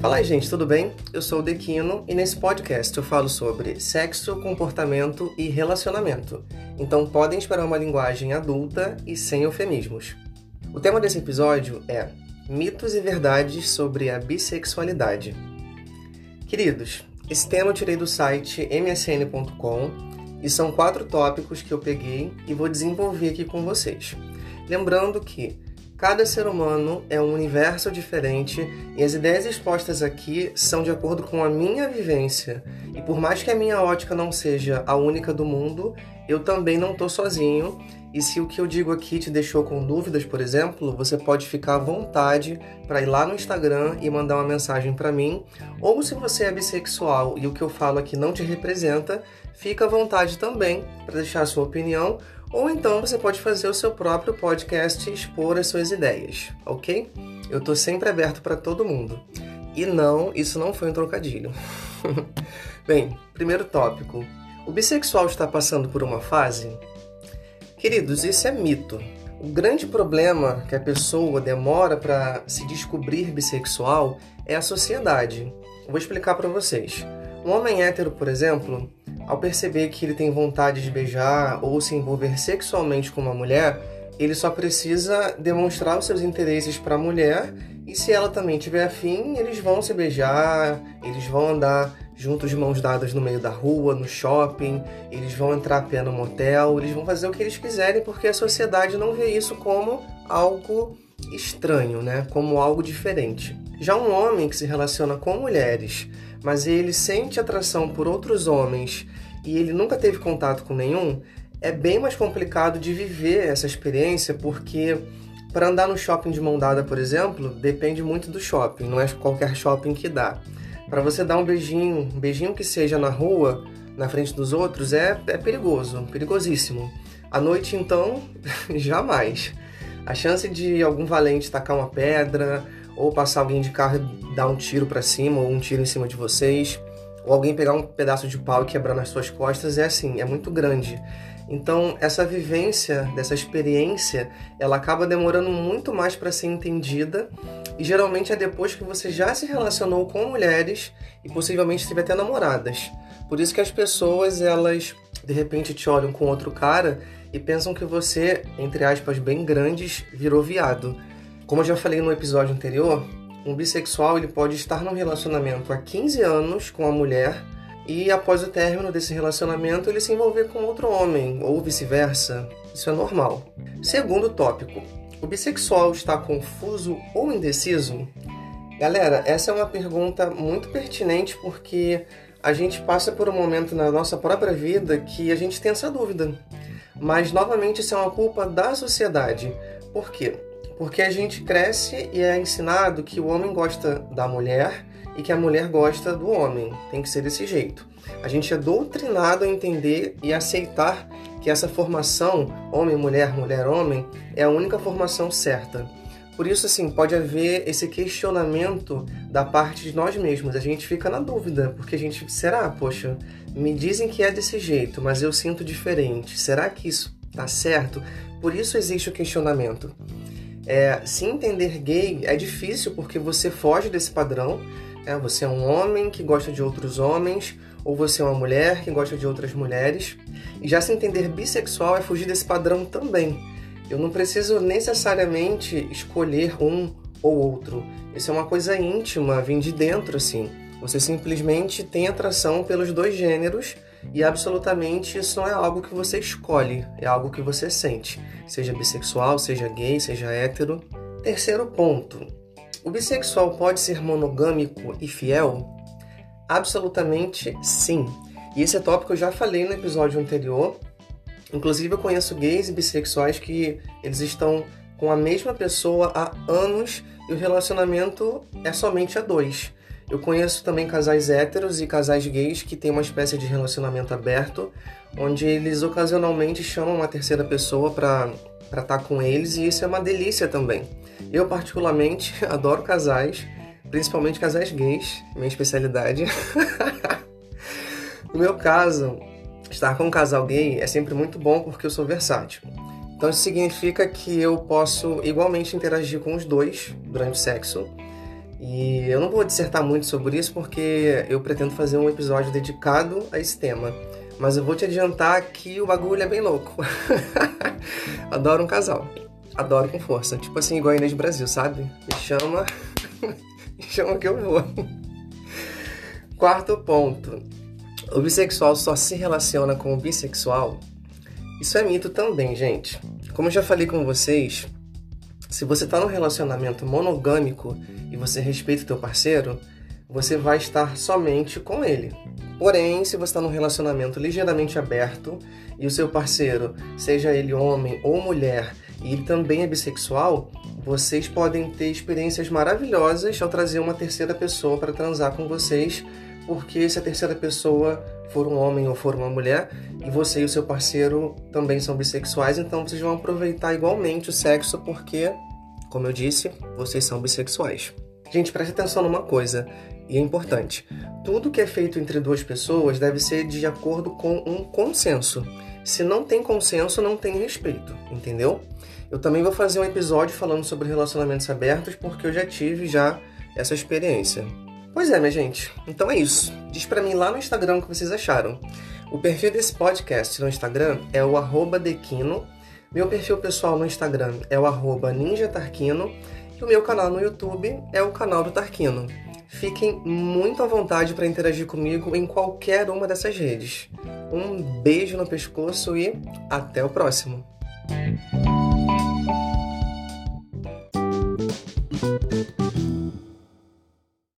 Fala aí, gente, tudo bem? Eu sou o Dequino e nesse podcast eu falo sobre sexo, comportamento e relacionamento. Então podem esperar uma linguagem adulta e sem eufemismos. O tema desse episódio é Mitos e Verdades sobre a Bissexualidade. Queridos, esse tema eu tirei do site msn.com e são quatro tópicos que eu peguei e vou desenvolver aqui com vocês. Lembrando que Cada ser humano é um universo diferente e as ideias expostas aqui são de acordo com a minha vivência. E por mais que a minha ótica não seja a única do mundo, eu também não estou sozinho. E se o que eu digo aqui te deixou com dúvidas, por exemplo, você pode ficar à vontade para ir lá no Instagram e mandar uma mensagem para mim. Ou se você é bissexual e o que eu falo aqui não te representa, fica à vontade também para deixar a sua opinião ou então você pode fazer o seu próprio podcast e expor as suas ideias, ok? Eu tô sempre aberto para todo mundo. E não, isso não foi um trocadilho. Bem, primeiro tópico. O bissexual está passando por uma fase? Queridos, isso é mito. O grande problema que a pessoa demora para se descobrir bissexual é a sociedade. vou explicar para vocês. Um homem hétero, por exemplo, ao perceber que ele tem vontade de beijar ou se envolver sexualmente com uma mulher, ele só precisa demonstrar os seus interesses para a mulher e se ela também tiver afim, eles vão se beijar, eles vão andar juntos de mãos dadas no meio da rua, no shopping, eles vão entrar a pé no motel, eles vão fazer o que eles quiserem porque a sociedade não vê isso como algo estranho, né? Como algo diferente. Já um homem que se relaciona com mulheres, mas ele sente atração por outros homens e ele nunca teve contato com nenhum, é bem mais complicado de viver essa experiência porque para andar no shopping de mão dada, por exemplo, depende muito do shopping, não é qualquer shopping que dá. Para você dar um beijinho, um beijinho que seja na rua, na frente dos outros, é, é perigoso, perigosíssimo. À noite, então, jamais. A chance de algum valente tacar uma pedra, ou passar alguém de carro e dar um tiro para cima, ou um tiro em cima de vocês, ou alguém pegar um pedaço de pau e quebrar nas suas costas, é assim, é muito grande. Então, essa vivência, dessa experiência, ela acaba demorando muito mais para ser entendida e geralmente é depois que você já se relacionou com mulheres e possivelmente esteve até namoradas. Por isso que as pessoas, elas de repente te olham com outro cara e pensam que você, entre aspas, bem grandes, virou viado. Como eu já falei no episódio anterior, um bissexual ele pode estar num relacionamento há 15 anos com a mulher e após o término desse relacionamento ele se envolver com outro homem ou vice-versa. Isso é normal. Segundo tópico, o bissexual está confuso ou indeciso? Galera, essa é uma pergunta muito pertinente porque a gente passa por um momento na nossa própria vida que a gente tem essa dúvida. Mas novamente isso é uma culpa da sociedade. Por quê? Porque a gente cresce e é ensinado que o homem gosta da mulher e que a mulher gosta do homem. Tem que ser desse jeito. A gente é doutrinado a entender e aceitar que essa formação homem-mulher, mulher-homem é a única formação certa. Por isso, assim, pode haver esse questionamento da parte de nós mesmos. A gente fica na dúvida, porque a gente, será, poxa, me dizem que é desse jeito, mas eu sinto diferente. Será que isso tá certo? Por isso existe o questionamento. É, se entender gay é difícil porque você foge desse padrão. É, você é um homem que gosta de outros homens, ou você é uma mulher que gosta de outras mulheres. E já se entender bissexual é fugir desse padrão também. Eu não preciso necessariamente escolher um ou outro. Isso é uma coisa íntima, vem de dentro, assim. Você simplesmente tem atração pelos dois gêneros e absolutamente isso não é algo que você escolhe, é algo que você sente, seja bissexual, seja gay, seja hétero. Terceiro ponto: o bissexual pode ser monogâmico e fiel? Absolutamente sim. E esse é tópico eu já falei no episódio anterior, Inclusive, eu conheço gays e bissexuais que eles estão com a mesma pessoa há anos e o relacionamento é somente a dois. Eu conheço também casais héteros e casais gays que têm uma espécie de relacionamento aberto, onde eles ocasionalmente chamam uma terceira pessoa para estar tá com eles e isso é uma delícia também. Eu, particularmente, adoro casais, principalmente casais gays, minha especialidade. no meu caso, Estar com um casal gay é sempre muito bom porque eu sou versátil. Então isso significa que eu posso igualmente interagir com os dois durante o sexo. E eu não vou dissertar muito sobre isso porque eu pretendo fazer um episódio dedicado a esse tema. Mas eu vou te adiantar que o bagulho é bem louco. Adoro um casal. Adoro com força. Tipo assim, igual a Inês Brasil, sabe? Me chama. Me chama que eu vou. Quarto ponto. O bissexual só se relaciona com o bissexual? Isso é mito também, gente. Como eu já falei com vocês, se você está num relacionamento monogâmico e você respeita o teu parceiro, você vai estar somente com ele. Porém, se você está num relacionamento ligeiramente aberto e o seu parceiro, seja ele homem ou mulher, e ele também é bissexual, vocês podem ter experiências maravilhosas ao trazer uma terceira pessoa para transar com vocês, porque se a terceira pessoa for um homem ou for uma mulher, e você e o seu parceiro também são bissexuais, então vocês vão aproveitar igualmente o sexo, porque, como eu disse, vocês são bissexuais. Gente, preste atenção numa coisa, e é importante. Tudo que é feito entre duas pessoas deve ser de acordo com um consenso. Se não tem consenso, não tem respeito, entendeu? Eu também vou fazer um episódio falando sobre relacionamentos abertos, porque eu já tive já essa experiência. Pois é, minha gente. Então é isso. Diz para mim lá no Instagram o que vocês acharam. O perfil desse podcast no Instagram é o arroba Dequino. Meu perfil pessoal no Instagram é o arroba ninjatarquino. E o meu canal no YouTube é o canal do Tarquino. Fiquem muito à vontade para interagir comigo em qualquer uma dessas redes. Um beijo no pescoço e até o próximo!